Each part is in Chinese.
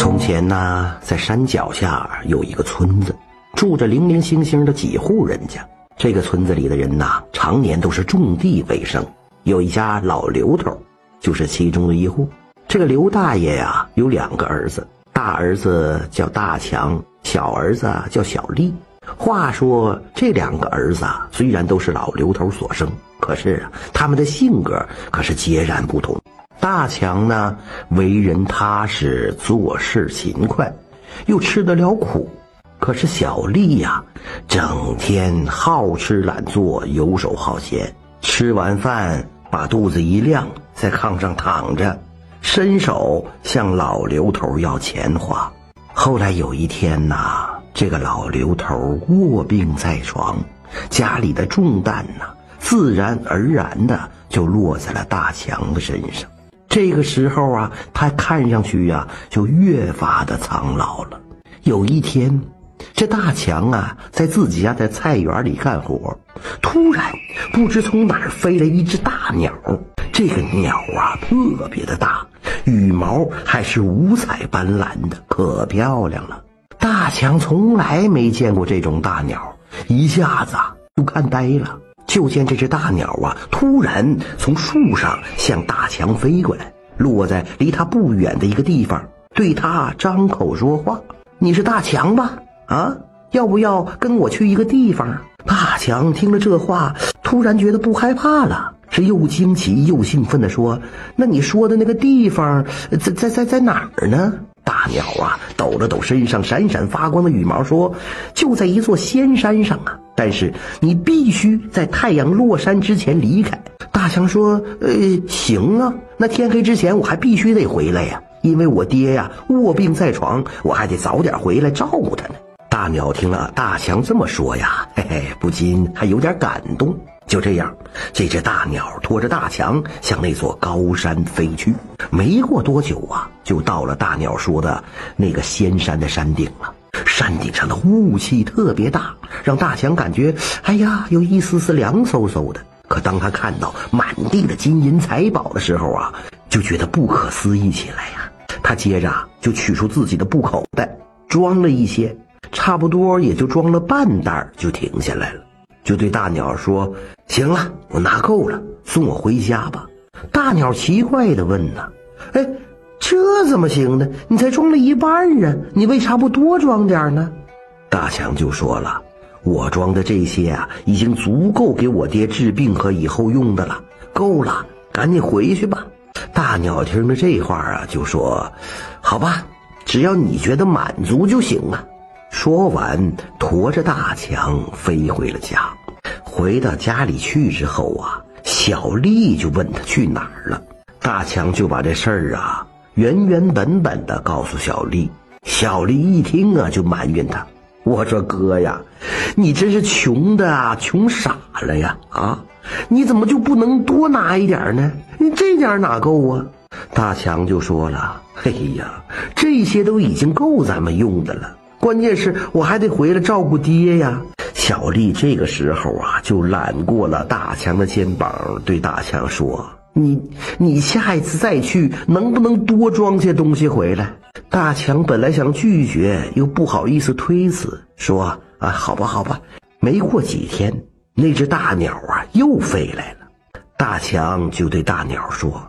从前呢，在山脚下有一个村子，住着零零星星的几户人家。这个村子里的人呐，常年都是种地为生。有一家老刘头，就是其中的一户。这个刘大爷呀，有两个儿子，大儿子叫大强，小儿子叫小丽。话说这两个儿子啊，虽然都是老刘头所生，可是啊，他们的性格可是截然不同。大强呢，为人踏实，做事勤快，又吃得了苦；可是小丽呀，整天好吃懒做，游手好闲。吃完饭，把肚子一亮，在炕上躺着，伸手向老刘头要钱花。后来有一天呐，这个老刘头卧病在床，家里的重担呐，自然而然的就落在了大强的身上。这个时候啊，他看上去呀，就越发的苍老了。有一天，这大强啊，在自己家的菜园里干活，突然不知从哪儿飞来一只大鸟。这个鸟啊，特别的大，羽毛还是五彩斑斓的，可漂亮了。大强从来没见过这种大鸟，一下子就看呆了。就见这只大鸟啊，突然从树上向大强飞过来，落在离他不远的一个地方，对他张口说话：“你是大强吧？啊，要不要跟我去一个地方？”大强听了这话，突然觉得不害怕了，是又惊奇又兴奋地说：“那你说的那个地方，在在在在哪儿呢？”大鸟啊，抖了抖身上闪闪发光的羽毛，说：“就在一座仙山上啊。但是你必须在太阳落山之前离开。”大强说：“呃，行啊。那天黑之前我还必须得回来呀，因为我爹呀卧病在床，我还得早点回来照顾他呢。”大鸟听了大强这么说呀，嘿嘿，不禁还有点感动。就这样，这只大鸟拖着大强向那座高山飞去。没过多久啊，就到了大鸟说的那个仙山的山顶了。山顶上的雾气特别大，让大强感觉，哎呀，有一丝丝凉飕飕的。可当他看到满地的金银财宝的时候啊，就觉得不可思议起来呀。他接着就取出自己的布口袋，装了一些，差不多也就装了半袋，就停下来了。就对大鸟说：“行了，我拿够了，送我回家吧。”大鸟奇怪的问：“呢，哎，这怎么行呢？你才装了一半啊，你为啥不多装点呢？”大强就说了：“我装的这些啊，已经足够给我爹治病和以后用的了，够了，赶紧回去吧。”大鸟听了这话啊，就说：“好吧，只要你觉得满足就行啊。”说完，驮着大强飞回了家。回到家里去之后啊，小丽就问他去哪儿了。大强就把这事儿啊原原本本的告诉小丽。小丽一听啊，就埋怨他：“我说哥呀，你真是穷的啊，穷傻了呀！啊，你怎么就不能多拿一点呢？你这点哪够啊？”大强就说了：“哎呀，这些都已经够咱们用的了。”关键是我还得回来照顾爹呀！小丽这个时候啊，就揽过了大强的肩膀，对大强说：“你你下一次再去，能不能多装些东西回来？”大强本来想拒绝，又不好意思推辞，说：“啊，好吧，好吧。”没过几天，那只大鸟啊又飞来了，大强就对大鸟说：“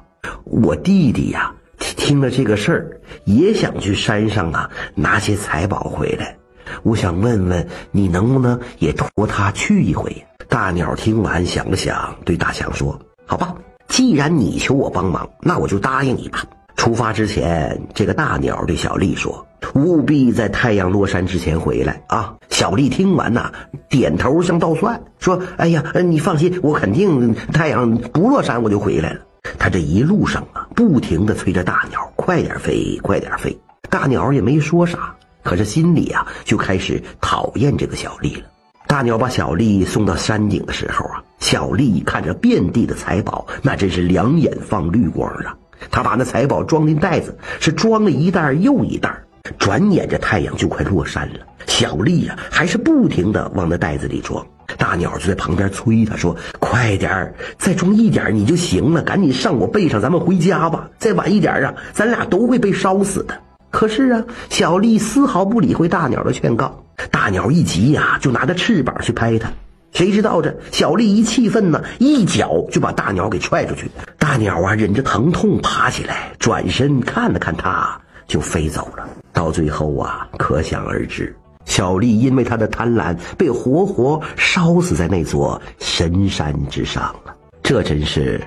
我弟弟呀。”听了这个事儿，也想去山上啊拿些财宝回来。我想问问你，能不能也托他去一回？大鸟听完想了想，对大强说：“好吧，既然你求我帮忙，那我就答应你吧。”出发之前，这个大鸟对小丽说：“务必在太阳落山之前回来啊！”小丽听完呐，点头像倒算，说：“哎呀，你放心，我肯定太阳不落山我就回来了。”他这一路上啊，不停地催着大鸟快点飞，快点飞。大鸟也没说啥，可是心里啊就开始讨厌这个小丽了。大鸟把小丽送到山顶的时候啊，小丽看着遍地的财宝，那真是两眼放绿光啊。她把那财宝装进袋子，是装了一袋又一袋。转眼这太阳就快落山了，小丽呀还是不停地往那袋子里装。大鸟就在旁边催他说：“快点儿，再装一点你就行了，赶紧上我背上，咱们回家吧。再晚一点啊，咱俩都会被烧死的。”可是啊，小丽丝毫不理会大鸟的劝告。大鸟一急呀，就拿着翅膀去拍它。谁知道这小丽一气愤呢，一脚就把大鸟给踹出去。大鸟啊，忍着疼痛爬起来，转身看了看它，就飞走了。到最后啊，可想而知，小丽因为她的贪婪，被活活烧死在那座神山之上了。这真是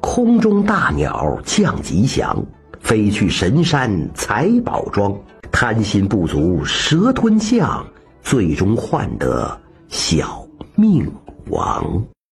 空中大鸟降吉祥，飞去神山采宝装，贪心不足蛇吞象，最终换得小。命亡。